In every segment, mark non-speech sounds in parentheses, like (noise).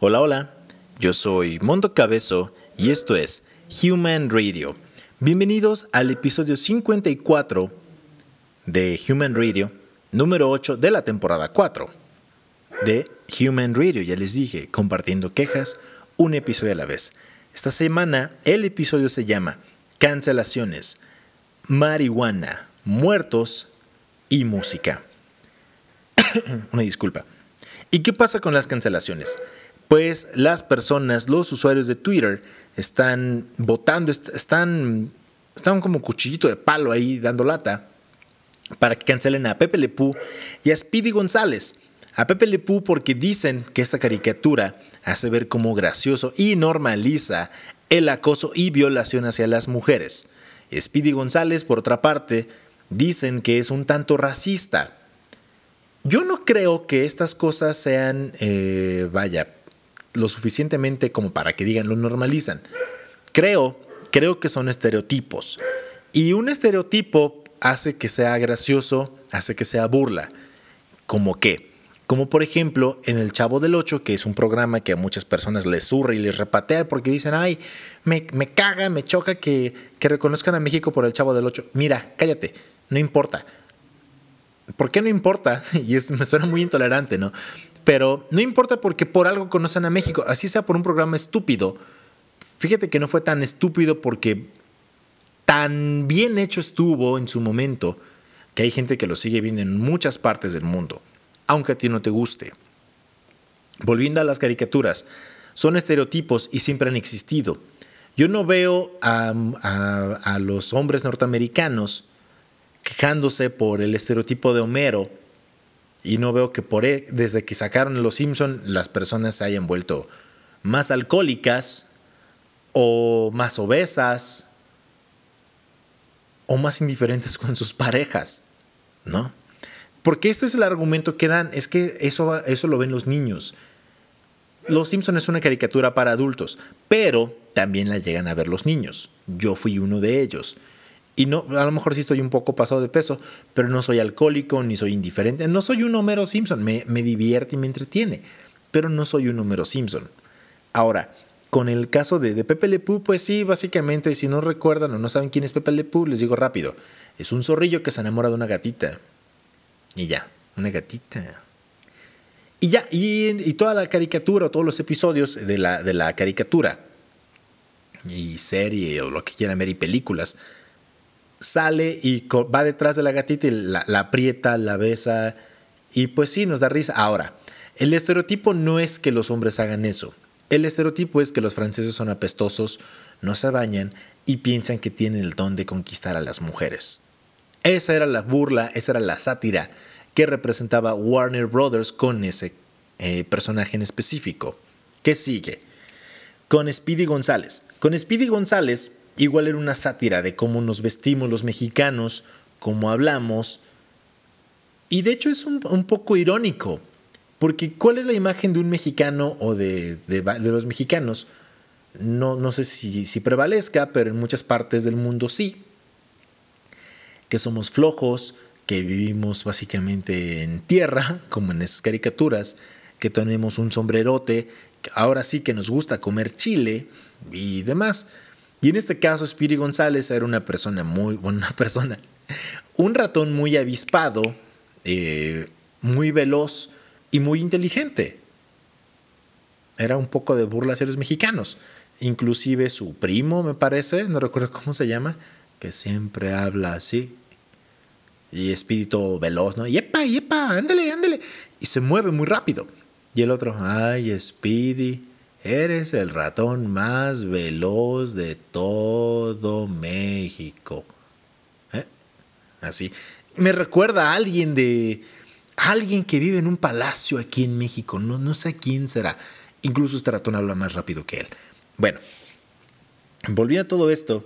Hola, hola, yo soy Mondo Cabezo y esto es Human Radio. Bienvenidos al episodio 54 de Human Radio, número 8 de la temporada 4 de Human Radio. Ya les dije, compartiendo quejas, un episodio a la vez. Esta semana el episodio se llama Cancelaciones, marihuana, muertos y música. (coughs) Una disculpa. ¿Y qué pasa con las cancelaciones? Pues las personas, los usuarios de Twitter, están votando, están, están como cuchillito de palo ahí dando lata para que cancelen a Pepe Lepú y a Speedy González. A Pepe Lepú porque dicen que esta caricatura hace ver como gracioso y normaliza el acoso y violación hacia las mujeres. Speedy González, por otra parte, dicen que es un tanto racista. Yo no creo que estas cosas sean, eh, vaya, lo suficientemente como para que digan, lo normalizan. Creo, creo que son estereotipos. Y un estereotipo hace que sea gracioso, hace que sea burla. ¿Como qué? Como por ejemplo en El Chavo del Ocho, que es un programa que a muchas personas les surre y les repatea porque dicen, ay, me, caga, me choca que, que reconozcan a México por El Chavo del Ocho. Mira, cállate, no importa. ¿Por qué no importa? (laughs) Y es, me suena muy intolerante, ¿no? Pero no importa porque por algo conocen a México, así sea por un programa estúpido. Fíjate que no fue tan estúpido porque tan bien hecho estuvo en su momento que hay gente que lo sigue viendo en muchas partes del mundo, aunque a ti no te guste. Volviendo a las caricaturas, son estereotipos y siempre han existido. Yo no veo a, a los hombres norteamericanos quejándose por el estereotipo de Homero y no veo que por e, desde que sacaron Los Simpson las personas se hayan vuelto más alcohólicas o más obesas o más indiferentes con sus parejas, ¿no? Porque este es el argumento que dan, es que eso, eso lo ven los niños. Los Simpson es una caricatura para adultos, pero también la llegan a ver los niños. Yo fui uno de ellos. Y no, a lo mejor sí estoy un poco pasado de peso, pero no soy alcohólico ni soy indiferente. No soy un Homero Simpson, me, me divierte y me entretiene, pero no soy un Homero Simpson. Ahora, con el caso de, Pepe Le Pew, pues sí, básicamente, si no recuerdan o no saben quién es Pepe Le Pew, les digo rápido. Es un zorrillo que se enamora de una gatita. Y ya, una gatita. Y ya, y, toda la caricatura, o todos los episodios de la, de la caricatura, y serie, o lo que quieran ver, y películas, sale y va detrás de la gatita y la, aprieta, la besa y pues sí, nos da risa. Ahora, el estereotipo no es que los hombres hagan eso. El estereotipo es que los franceses son apestosos, no se bañan y piensan que tienen el don de conquistar a las mujeres. Esa era la burla, esa era la sátira que representaba Warner Brothers con ese eh, personaje en específico. ¿Qué sigue? Con Speedy González. Con Speedy González Igual era una sátira de cómo nos vestimos los mexicanos, cómo hablamos. Y de hecho es un, poco irónico, porque ¿cuál es la imagen de un mexicano o de, los mexicanos? No, no sé si, si prevalezca, pero en muchas partes del mundo sí. Que somos flojos, que vivimos básicamente en tierra, (laughs) como en esas caricaturas, que tenemos un sombrerote, ahora sí que nos gusta comer chile y demás. Y en este caso, Spiri González era una persona muy, buena (laughs) persona, un ratón muy avispado, eh, muy veloz y muy inteligente. Era un poco de burla hacia los mexicanos. Inclusive su primo, me parece, no recuerdo cómo se llama, que siempre habla así. Y espíritu veloz, ¿no? ¡Yepa, yepa! ¡Ándale, ándale! Y se mueve muy rápido. Y el otro, ¡ay, Speedy! Eres el ratón más veloz de todo México. ¿Eh? Así. Me recuerda a alguien de. alguien que vive en un palacio aquí en México. No, no sé quién será. Incluso este ratón habla más rápido que él. Bueno, volviendo a todo esto.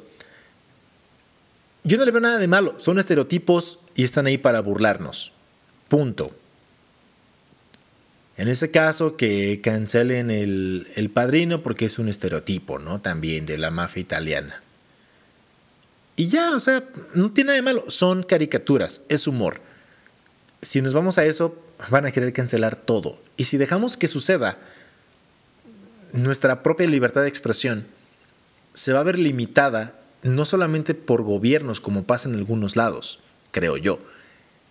Yo no le veo nada de malo. Son estereotipos y están ahí para burlarnos. Punto. En ese caso, que cancelen el, padrino porque es un estereotipo, ¿no? También de la mafia italiana. Y ya, o sea, no tiene nada de malo. Son caricaturas, es humor. Si nos vamos a eso, van a querer cancelar todo. Y si dejamos que suceda, nuestra propia libertad de expresión se va a ver limitada no solamente por gobiernos como pasa en algunos lados, creo yo,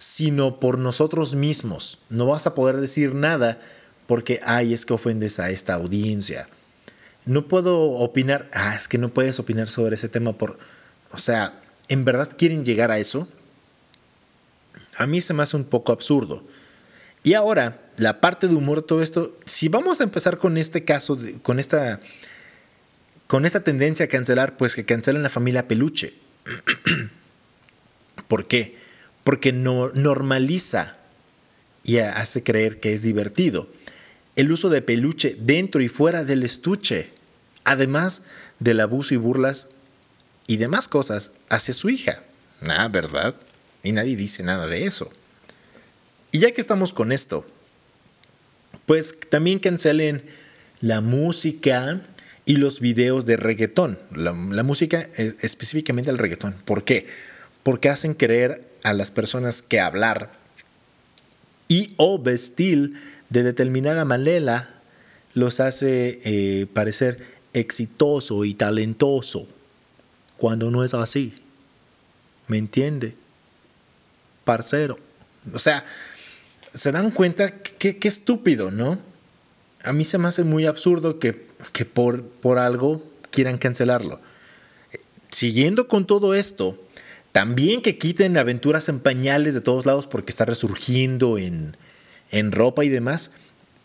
sino por nosotros mismos. No vas a poder decir nada porque, ay, es que ofendes a esta audiencia. No puedo opinar, ah, es que no puedes opinar sobre ese tema por, o sea, ¿en verdad quieren llegar a eso? A mí se me hace un poco absurdo. Y ahora, la parte de humor todo esto, si vamos a empezar con este caso, con esta con esta tendencia a cancelar, pues que cancelen la familia peluche. (clears throat) ¿Por qué? Porque no, normaliza y hace creer que es divertido el uso de peluche dentro y fuera del estuche, además del abuso y burlas y demás cosas hacia su hija. Nada, ¿verdad? Y nadie dice nada de eso. Y ya que estamos con esto, pues también cancelen la música y los videos de reggaetón. La, música, eh, específicamente el reggaetón. ¿Por qué? Porque hacen creer a las personas que hablar y o vestir de determinada manera los hace eh, parecer exitoso y talentoso, cuando no es así. ¿Me entiende? Parcero. O sea, se dan cuenta qué estúpido, ¿no? A mí se me hace muy absurdo que que por, por algo quieran cancelarlo. Siguiendo con todo esto, también que quiten aventuras en pañales de todos lados porque está resurgiendo en, en ropa y demás.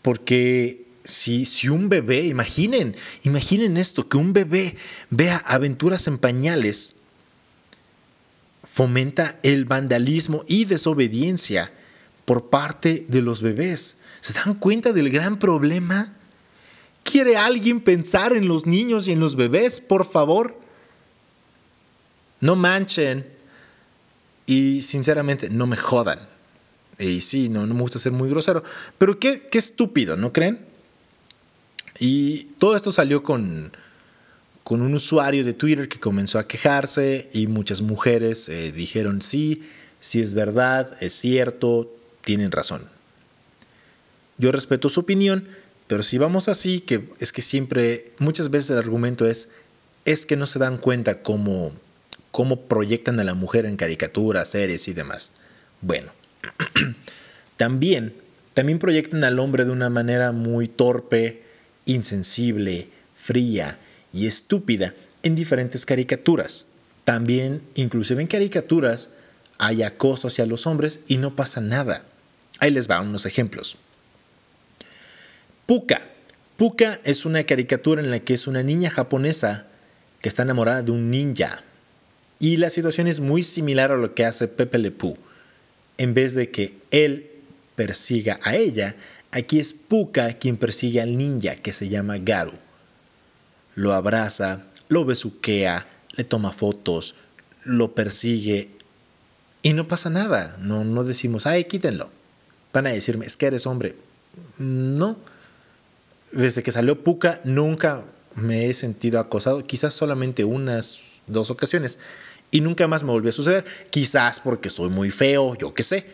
Porque si, si, un bebé, imaginen, imaginen esto, que un bebé vea aventuras en pañales, fomenta el vandalismo y desobediencia por parte de los bebés. ¿Se dan cuenta del gran problema? ¿Quiere alguien pensar en los niños y en los bebés? Por favor. No manchen. Y sinceramente, no me jodan. Y sí, no, no me gusta ser muy grosero. Pero qué, qué estúpido, ¿no creen? Y todo esto salió con, con un usuario de Twitter que comenzó a quejarse y muchas mujeres eh, dijeron sí, sí es verdad, es cierto, tienen razón. Yo respeto su opinión, pero si vamos así, que es que siempre, muchas veces el argumento es, es que no se dan cuenta cómo, cómo proyectan a la mujer en caricaturas, series y demás. Bueno, (clears throat) también, también proyectan al hombre de una manera muy torpe, insensible, fría y estúpida en diferentes caricaturas. También, inclusive en caricaturas, hay acoso hacia los hombres y no pasa nada. Ahí les va unos ejemplos. Puka. Puka es una caricatura en la que es una niña japonesa que está enamorada de un ninja. Y la situación es muy similar a lo que hace Pepe Le Pew. En vez de que él persiga a ella, aquí es Puka quien persigue al ninja que se llama Garu. Lo abraza, lo besuquea, le toma fotos, lo persigue y no pasa nada. No, no decimos, ay, quítenlo. Van a decirme, es que eres hombre. No desde que salió Puka nunca me he sentido acosado, quizás solamente unas dos ocasiones. Y nunca más me volvió a suceder. Quizás porque estoy muy feo, yo qué sé.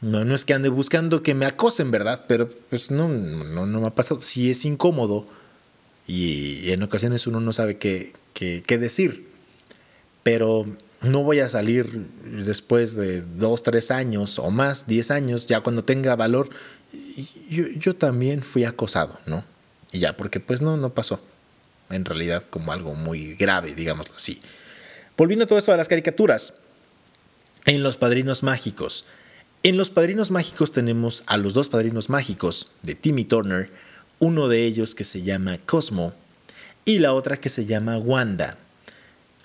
No, no es que ande buscando que me acosen, ¿verdad? Pero pues no, no, no me ha pasado. Sí es incómodo y en ocasiones uno no sabe qué, qué, qué decir. Pero no voy a salir después de dos, tres años o más, diez años, ya cuando tenga valor. Yo, yo también fui acosado, ¿no? Y ya, porque pues no, no pasó. En realidad como algo muy grave, digámoslo así. Volviendo a todo esto a las caricaturas. En Los Padrinos Mágicos. En Los Padrinos Mágicos tenemos a los dos Padrinos Mágicos de Timmy Turner. Uno de ellos que se llama Cosmo y la otra que se llama Wanda.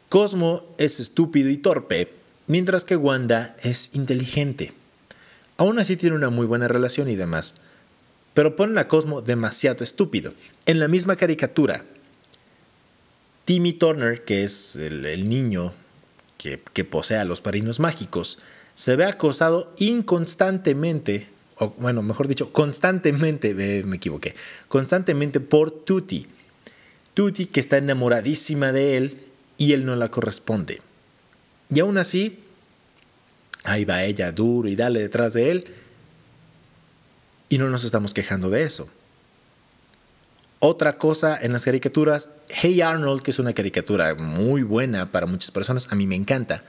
Cosmo es estúpido y torpe, mientras que Wanda es inteligente. Aún así tiene una muy buena relación y demás pero ponen a Cosmo demasiado estúpido. En la misma caricatura, Timmy Turner, que es el, niño que, posee a los parinos mágicos, se ve acosado inconstantemente, o bueno, mejor dicho, constantemente, me equivoqué, constantemente por Tutti. Tutti que está enamoradísima de él y él no la corresponde. Y aún así, ahí va ella duro y dale detrás de él y no nos estamos quejando de eso. Otra cosa en las caricaturas, Hey Arnold, que es una caricatura muy buena para muchas personas, a mí me encanta.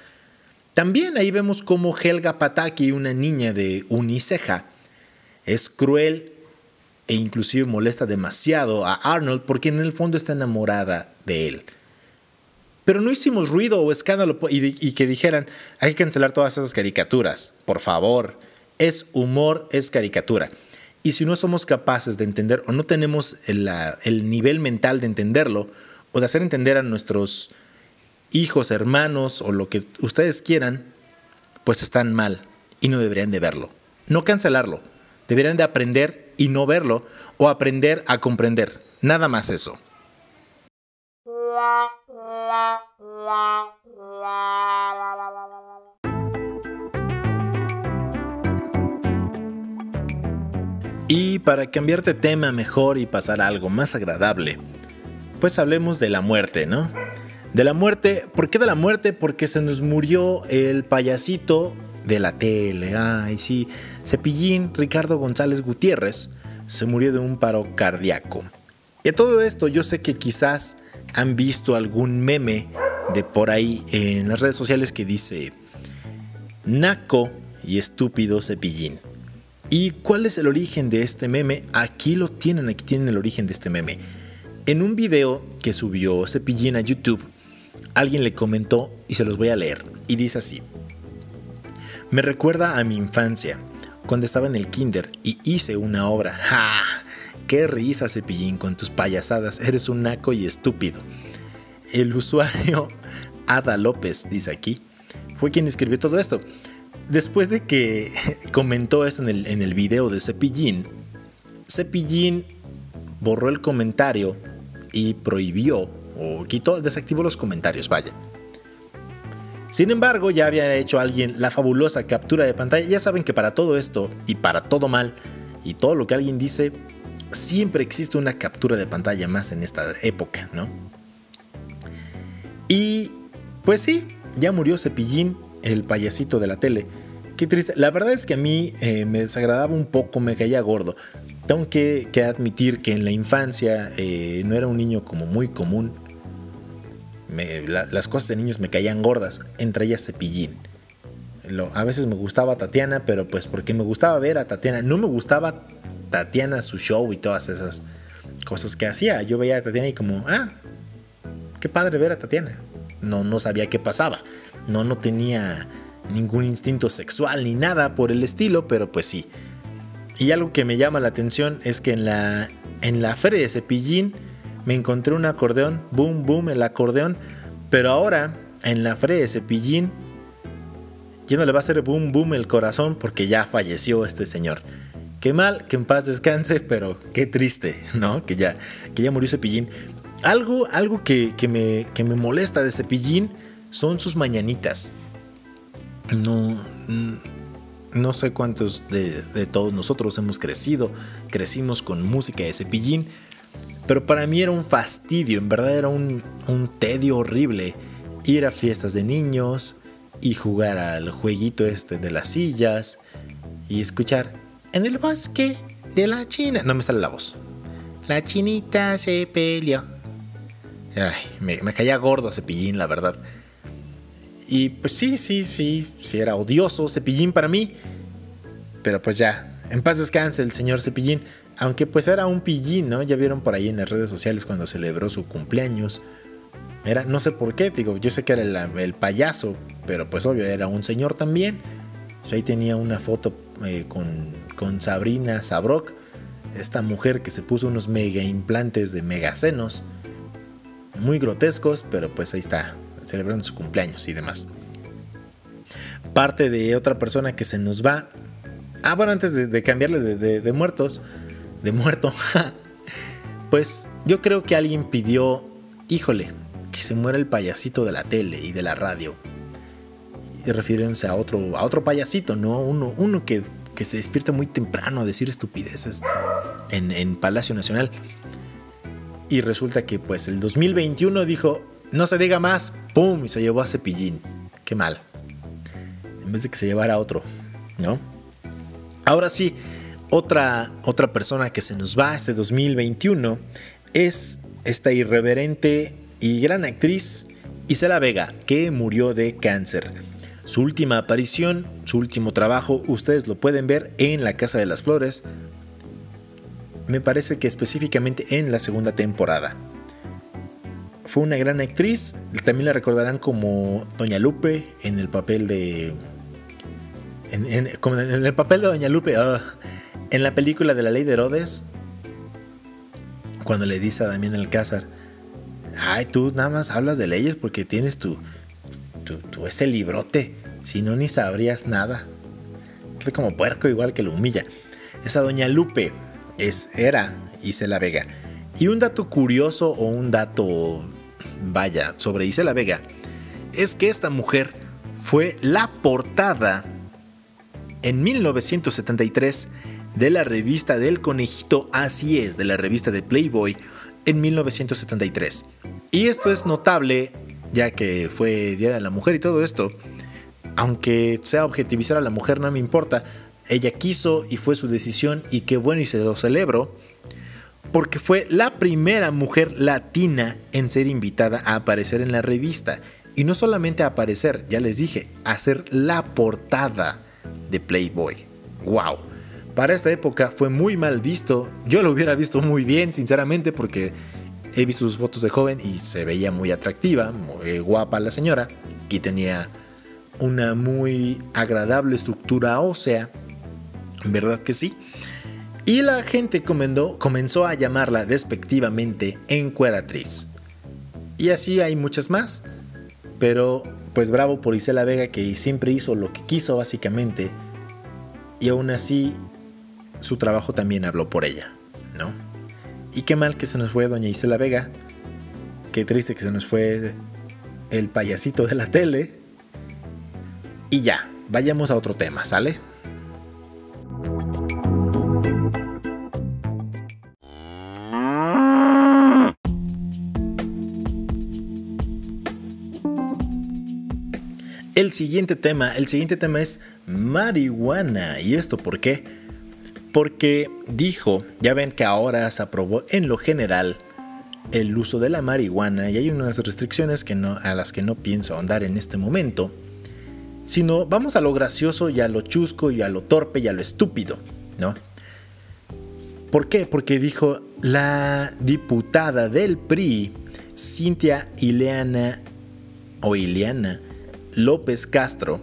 También ahí vemos como Helga Pataki, una niña de uniceja, es cruel e inclusive molesta demasiado a Arnold porque en el fondo está enamorada de él. Pero no hicimos ruido o escándalo y, que dijeran, hay que cancelar todas esas caricaturas, por favor. Es humor, es caricatura. Y si no somos capaces de entender o no tenemos el, el nivel mental de entenderlo o de hacer entender a nuestros hijos, hermanos o lo que ustedes quieran, pues están mal y no deberían de verlo. No cancelarlo, deberían de aprender y no verlo o aprender a comprender. Nada más eso. (laughs) Y para cambiar de tema mejor y pasar a algo más agradable, pues hablemos de la muerte, ¿no? De la muerte, ¿por qué de la muerte? Porque se nos murió el payasito de la tele. Ay, sí, Cepillín Ricardo González Gutiérrez se murió de un paro cardíaco. Y a todo esto yo sé que quizás han visto algún meme de por ahí en las redes sociales que dice Naco y estúpido Cepillín. ¿Y cuál es el origen de este meme? Aquí lo tienen, aquí tienen el origen de este meme. En un video que subió Cepillín a YouTube, alguien le comentó y se los voy a leer. Y dice así. Me recuerda a mi infancia, cuando estaba en el kinder y hice una obra. ¡Ja! ¡Qué risa, Cepillín, con tus payasadas! Eres un naco y estúpido. El usuario (laughs) Ada López, dice aquí, fue quien escribió todo esto. Después de que (laughs) comentó esto en el, en el video de Cepillín, Cepillín borró el comentario y prohibió o quitó, desactivó los comentarios, vaya. Sin embargo, ya había hecho alguien la fabulosa captura de pantalla. Ya saben que para todo esto y para todo mal y todo lo que alguien dice, siempre existe una captura de pantalla más en esta época, ¿no? Y pues sí, ya murió Cepillín, el payasito de la tele. Qué triste. La verdad es que a mí eh, me desagradaba un poco, me caía gordo. Tengo que, admitir que en la infancia eh, no era un niño como muy común las cosas de niños me caían gordas, entre ellas Cepillín. a veces me gustaba Tatiana, pero pues porque me gustaba ver a Tatiana. No me gustaba Tatiana, su show y todas esas cosas que hacía. Yo veía a Tatiana y como, ah, qué padre ver a Tatiana. No, no sabía qué pasaba. No, no tenía ningún instinto sexual ni nada por el estilo, pero pues sí. Y algo que me llama la atención es que en la, en la feria de Cepillín me encontré un acordeón, boom, boom, el acordeón, pero ahora en la feria de Cepillín ya no le va a hacer boom, boom el corazón porque ya falleció este señor. Qué mal, que en paz descanse, (laughs) pero qué triste, (laughs) ¿no? Que ya, que ya murió Cepillín. Algo, algo que, me, que me molesta de Cepillín son sus mañanitas. No, no sé cuántos de, todos nosotros hemos crecido, crecimos con música de Cepillín, pero para mí era un fastidio, en verdad era un, tedio horrible ir a fiestas de niños y jugar al jueguito este de las sillas y escuchar en el bosque de la China. No me sale la voz. La chinita se peleó. Ay, me, me caía gordo Cepillín, la verdad. Y pues sí, sí, sí, sí era odioso Cepillín para mí. Pero pues ya, en paz descanse el señor Cepillín. Aunque pues era un pillín, ¿no? Ya vieron por ahí en las redes sociales cuando celebró su cumpleaños. Era, no sé por qué, digo, yo sé que era el, payaso, pero pues obvio, era un señor también. ahí tenía una foto eh, con, con, Sabrina Sabrok, esta mujer que se puso unos mega implantes de megasenos, muy grotescos, pero pues ahí está, celebrando su cumpleaños y demás. Parte de otra persona que se nos va. Ah, bueno, antes de, cambiarle de muertos, de muerto, (laughs) pues yo creo que alguien pidió, híjole, que se muera el payasito de la tele y de la radio. Y refiriéndose a otro, a otro payasito, ¿no? Uno, uno que, se despierta muy temprano a decir estupideces en Palacio Nacional. Y resulta que pues el 2021 dijo, no se diga más, ¡pum! Y se llevó a Cepillín. Qué mal. En vez de que se llevara a otro, ¿no? Ahora sí, otra, otra persona que se nos va este 2021 es esta irreverente y gran actriz Isela Vega, que murió de cáncer. Su última aparición, su último trabajo, ustedes lo pueden ver en La Casa de las Flores. Me parece que específicamente en la segunda temporada. Fue una gran actriz, también la recordarán como Doña Lupe en el papel de... En, el papel de Doña Lupe, ah, en la película de la ley de Herodes, cuando le dice a Damián Alcázar, ay, tú nada más hablas de leyes porque tienes tu, tu, ese librote, si no ni sabrías nada. Es como puerco igual que lo humilla. Esa doña Lupe es, era Isela Vega. Y un dato curioso o un dato, vaya, sobre Isela Vega, es que esta mujer fue la portada en 1973 de la revista del conejito Así es, de la revista de Playboy en 1973. Y esto es notable ya que fue Día de la Mujer y todo esto. Aunque sea objetivizar a la mujer no me importa, ella quiso y fue su decisión y qué bueno y se lo celebro. Porque fue la primera mujer latina en ser invitada a aparecer en la revista. Y no solamente a aparecer, ya les dije, a ser la portada de Playboy. ¡Wow! Para esta época fue muy mal visto. Yo lo hubiera visto muy bien, sinceramente, porque he visto sus fotos de joven y se veía muy atractiva, muy guapa la señora, y tenía una muy agradable estructura ósea. ¿Verdad que sí? Y la gente comenzó a llamarla despectivamente encueratriz. Y así hay muchas más. Pero pues bravo por Isela Vega que siempre hizo lo que quiso básicamente. Y aún así su trabajo también habló por ella, ¿no? Y qué mal que se nos fue doña Isela Vega, qué triste que se nos fue el payasito de la tele. Y ya, vayamos a otro tema, ¿sale? El siguiente tema, el siguiente tema es marihuana. ¿Y esto por qué? porque dijo, ya ven que ahora se aprobó en lo general el uso de la marihuana y hay unas restricciones que no, a las que no pienso ahondar en este momento, sino vamos a lo gracioso y a lo chusco y a lo torpe y a lo estúpido, ¿no? ¿Por qué? Porque dijo la diputada del PRI, Cintia Ileana o Ileana López Castro,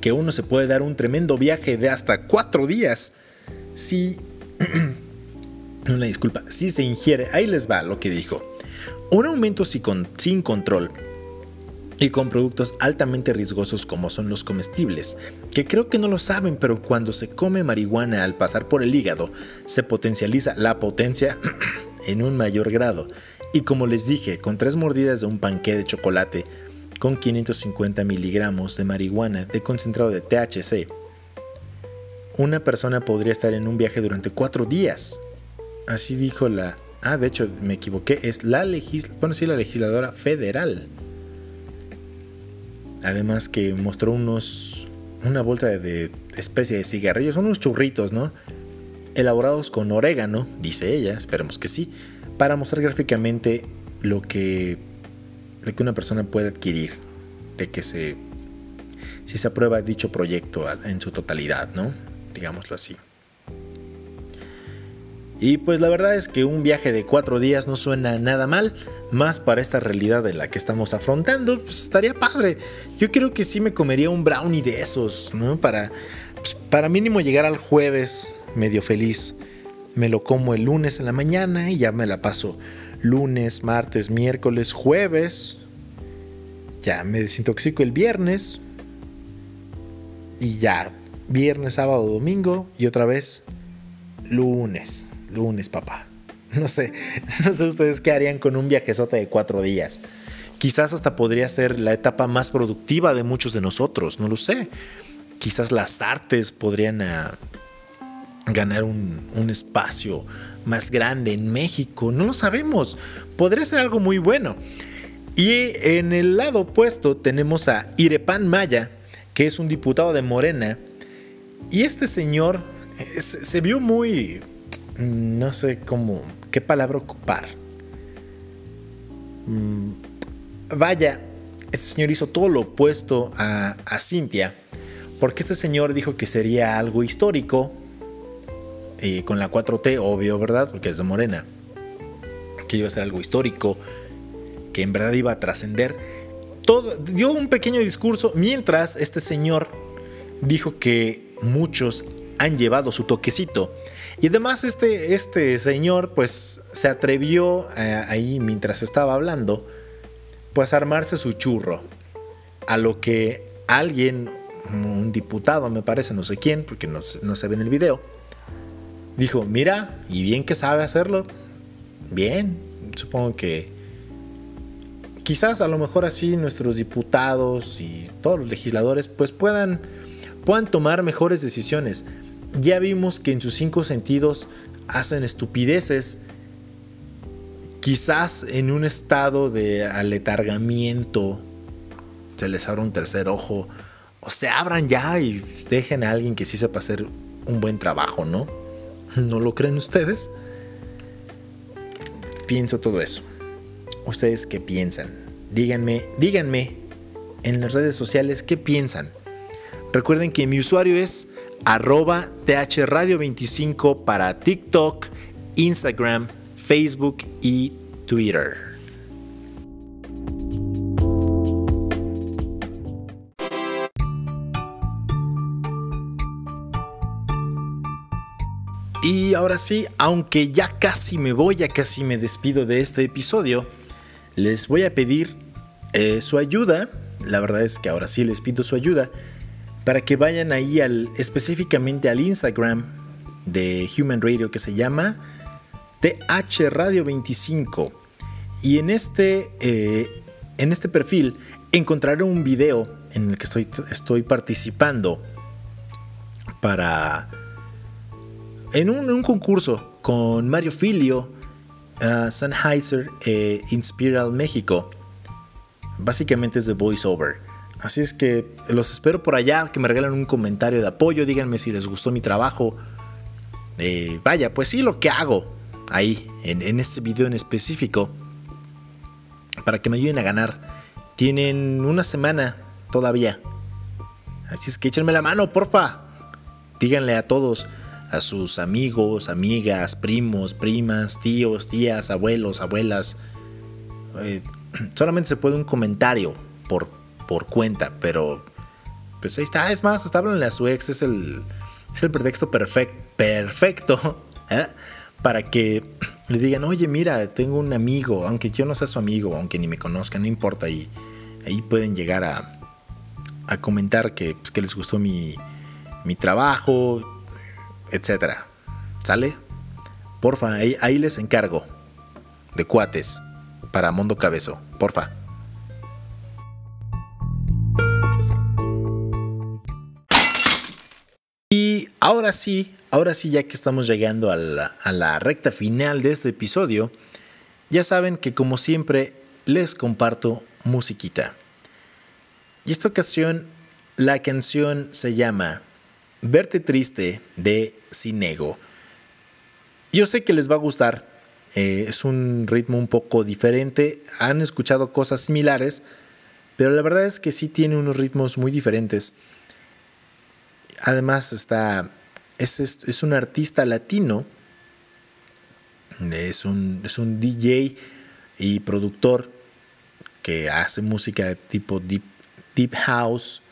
que uno se puede dar un tremendo viaje de hasta cuatro días si... (clears throat) una disculpa, si se ingiere, ahí les va lo que dijo. Un aumento sin control y con productos altamente riesgosos como son los comestibles, que creo que no lo saben, pero cuando se come marihuana al pasar por el hígado, se potencializa la potencia (clears throat) en un mayor grado. Y como les dije, con tres mordidas de un panqué de chocolate, con 550 miligramos de marihuana de concentrado de THC. Una persona podría estar en un viaje durante cuatro días. Así dijo la... Ah, de hecho, me equivoqué. Es la, legis... bueno, sí, la legisladora federal. Además que mostró unos... Una bolsa de, de especie de cigarrillos, unos churritos, ¿no? Elaborados con orégano, dice ella, esperemos que sí, para mostrar gráficamente lo que de que una persona puede adquirir, de que se, si se aprueba dicho proyecto en su totalidad, ¿no? Digámoslo así. Y pues la verdad es que un viaje de cuatro días no suena nada mal, más para esta realidad en la que estamos afrontando, pues estaría padre. Yo creo que sí me comería un brownie de esos, ¿no? Para, para mínimo llegar al jueves medio feliz. Me lo como el lunes en la mañana y ya me la paso lunes, martes, miércoles, jueves. Ya me desintoxico el viernes. Y ya, viernes, sábado, domingo. Y otra vez, lunes. Lunes, papá. (laughs) No sé, (laughs) no sé ustedes qué harían con un viajezote de cuatro días. Quizás hasta podría ser la etapa más productiva de muchos de nosotros, no lo sé. Quizás las artes podrían ah, ganar un, un espacio más grande en México, no lo sabemos, podría ser algo muy bueno. Y en el lado opuesto tenemos a Irepan Maya, que es un diputado de Morena, y este señor se vio muy, no sé cómo, qué palabra ocupar. Mm, vaya, este señor hizo todo lo opuesto a, a Cintia, porque este señor dijo que sería algo histórico, con la 4T, obvio, ¿verdad? Porque es de Morena, que iba a ser algo histórico, que en verdad iba a trascender. Todo, dio un pequeño discurso mientras este señor dijo que muchos han llevado su toquecito. Y además este, este señor pues se atrevió eh, ahí mientras estaba hablando pues a armarse su churro. A lo que alguien, un diputado me parece, no sé quién, porque no, no se ve en el video, dijo, mira, y bien que sabe hacerlo, bien, supongo que quizás a lo mejor así nuestros diputados y todos los legisladores pues puedan, puedan tomar mejores decisiones. Ya vimos que en sus cinco sentidos hacen estupideces, quizás en un estado de aletargamiento se les abra un tercer ojo o se abran ya y dejen a alguien que sí sepa hacer un buen trabajo, ¿no? ¿No lo creen ustedes? Pienso todo eso. ¿Ustedes qué piensan? Díganme, díganme en las redes sociales qué piensan. Recuerden que mi usuario es arroba thradio25 para TikTok, Instagram, Facebook y Twitter. Y ahora sí, aunque ya casi me voy, ya casi me despido de este episodio, les voy a pedir eh, su ayuda. La verdad es que ahora sí les pido su ayuda para que vayan ahí específicamente al Instagram de Human Radio que se llama TH Radio 25. Y en este, eh, en este perfil encontraré un video en el que estoy, estoy participando para en un, concurso con Mario Filio, uh, Sennheiser e Inspiral México. Básicamente es de voiceover. Así es que los espero por allá, que me regalen un comentario de apoyo, díganme si les gustó mi trabajo. Eh, vaya, pues sí, lo que hago ahí, en, en este video en específico, para que me ayuden a ganar. Tienen una semana todavía. Así es que échenme la mano, porfa. Díganle a todos a sus amigos, amigas, primos, primas, tíos, tías, abuelos, abuelas. Eh, (clears throat) solamente se puede un comentario por, por cuenta, pero pues ahí está. Es más, hasta háblenle a su ex, es el, es el pretexto perfecto, perfecto (laughs) ¿eh? para que (clears throat) le digan, oye, mira, tengo un amigo, aunque yo no sea su amigo, aunque ni me conozca, no importa. Y ahí pueden llegar a, a comentar que, pues, que les gustó mi, mi trabajo, etcétera. ¿Sale? Porfa, ahí, les encargo. De cuates. Para Mundo Cabezo. Porfa. Y ahora sí, ahora sí, ya que estamos llegando a la, a la recta final de este episodio, ya saben que como siempre les comparto musiquita. Y esta ocasión la canción se llama Verte triste de Cinego. Yo sé que les va a gustar. Eh, es un ritmo un poco diferente. Han escuchado cosas similares, pero la verdad es que sí tiene unos ritmos muy diferentes. Además está es, es, un artista latino. Es un, es un DJ y productor que hace música tipo deep, deep house,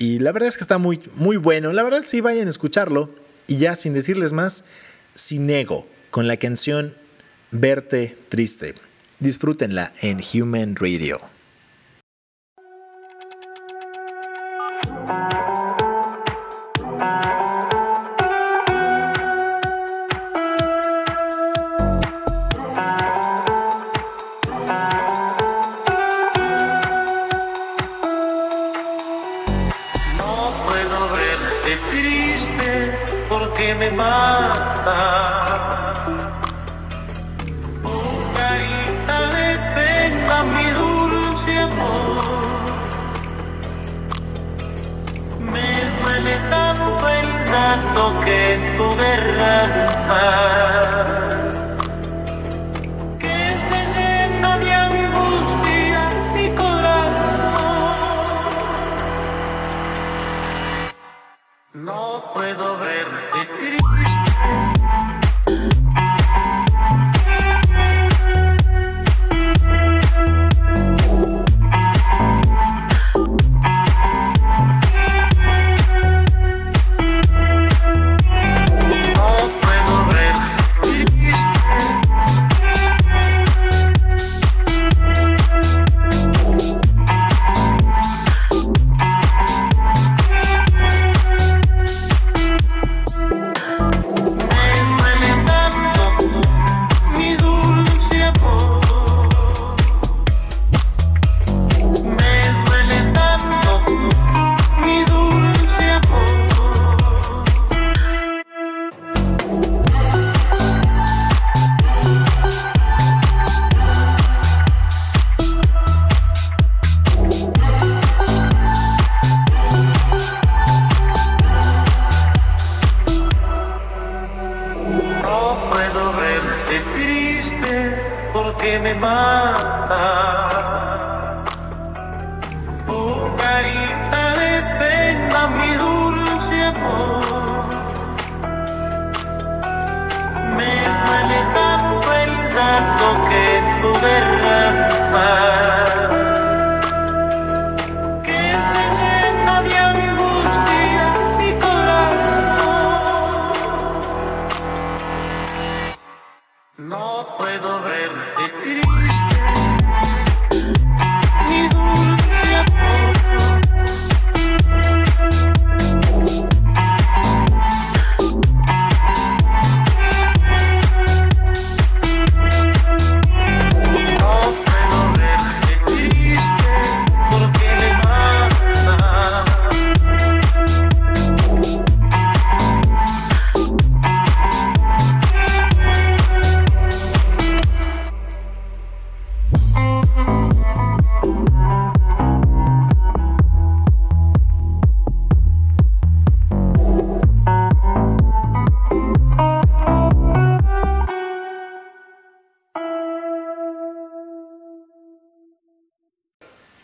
y la verdad es que está muy, muy bueno. La verdad sí vayan a escucharlo. Y ya sin decirles más, ego con la canción Verte Triste. Disfrútenla en Human Radio. my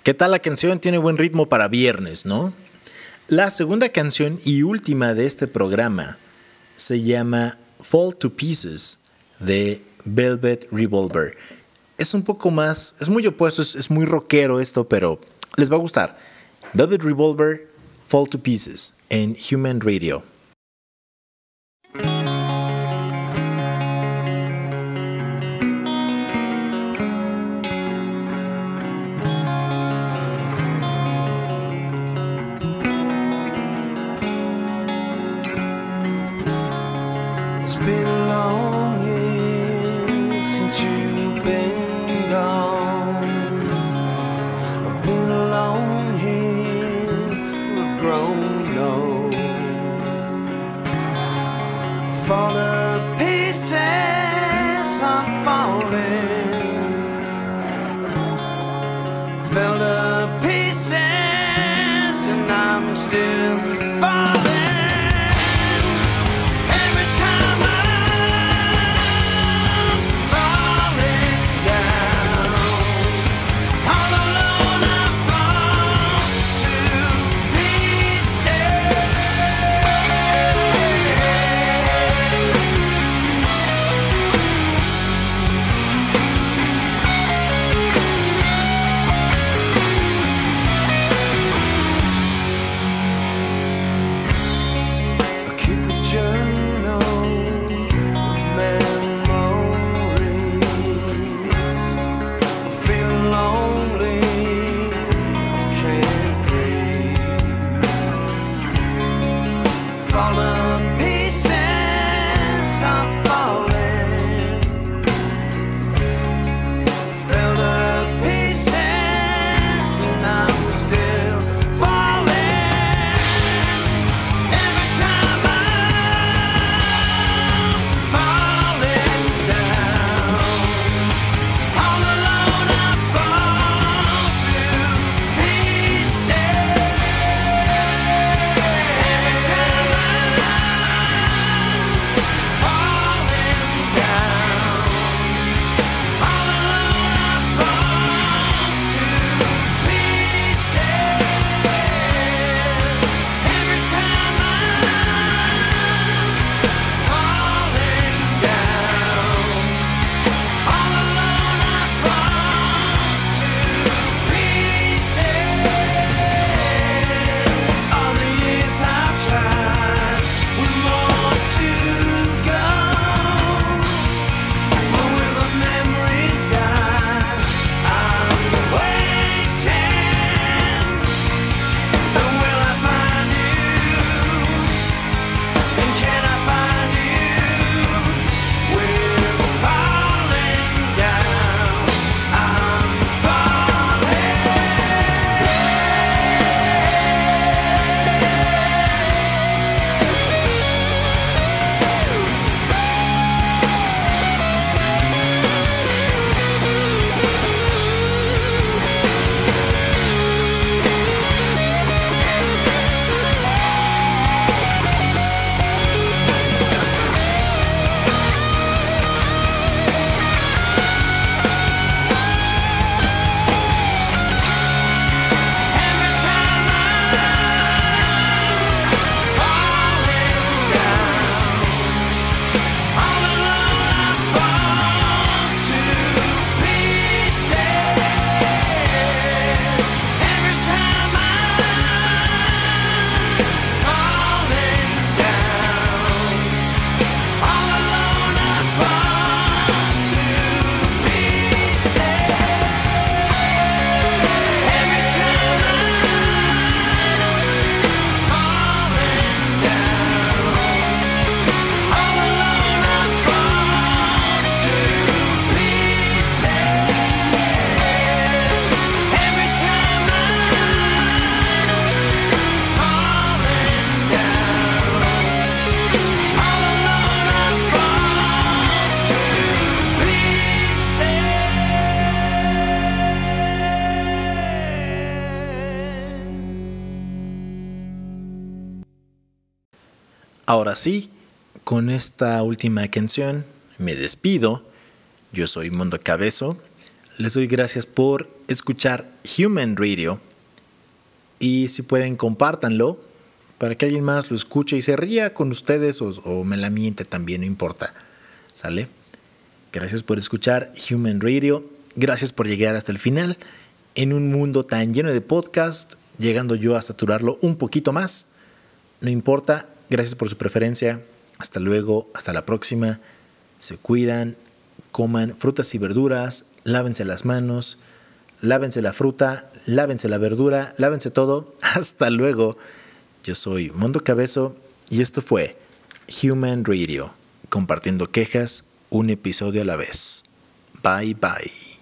¿Qué tal la canción? Tiene buen ritmo para viernes, ¿no? La segunda canción y última de este programa se llama Fall to Pieces de Velvet Revolver. Es un poco más, es muy opuesto, es, muy rockero esto, pero les va a gustar. Velvet Revolver, Fall to Pieces en Human Radio. been long. Ahora sí, con esta última canción me despido. Yo soy Mundo Cabezo. Les doy gracias por escuchar Human Radio. Y si pueden, compártanlo para que alguien más lo escuche y se ría con ustedes o, me la miente también, no importa. ¿Sale? Gracias por escuchar Human Radio. Gracias por llegar hasta el final. En un mundo tan lleno de podcasts, llegando yo a saturarlo un poquito más. No importa. Gracias por su preferencia. Hasta luego. Hasta la próxima. Se cuidan. Coman frutas y verduras. Lávense las manos. Lávense la fruta. Lávense la verdura. Lávense todo. (laughs) Hasta luego. Yo soy Mondo Cabezo y esto fue Human Radio, compartiendo quejas un episodio a la vez. Bye bye.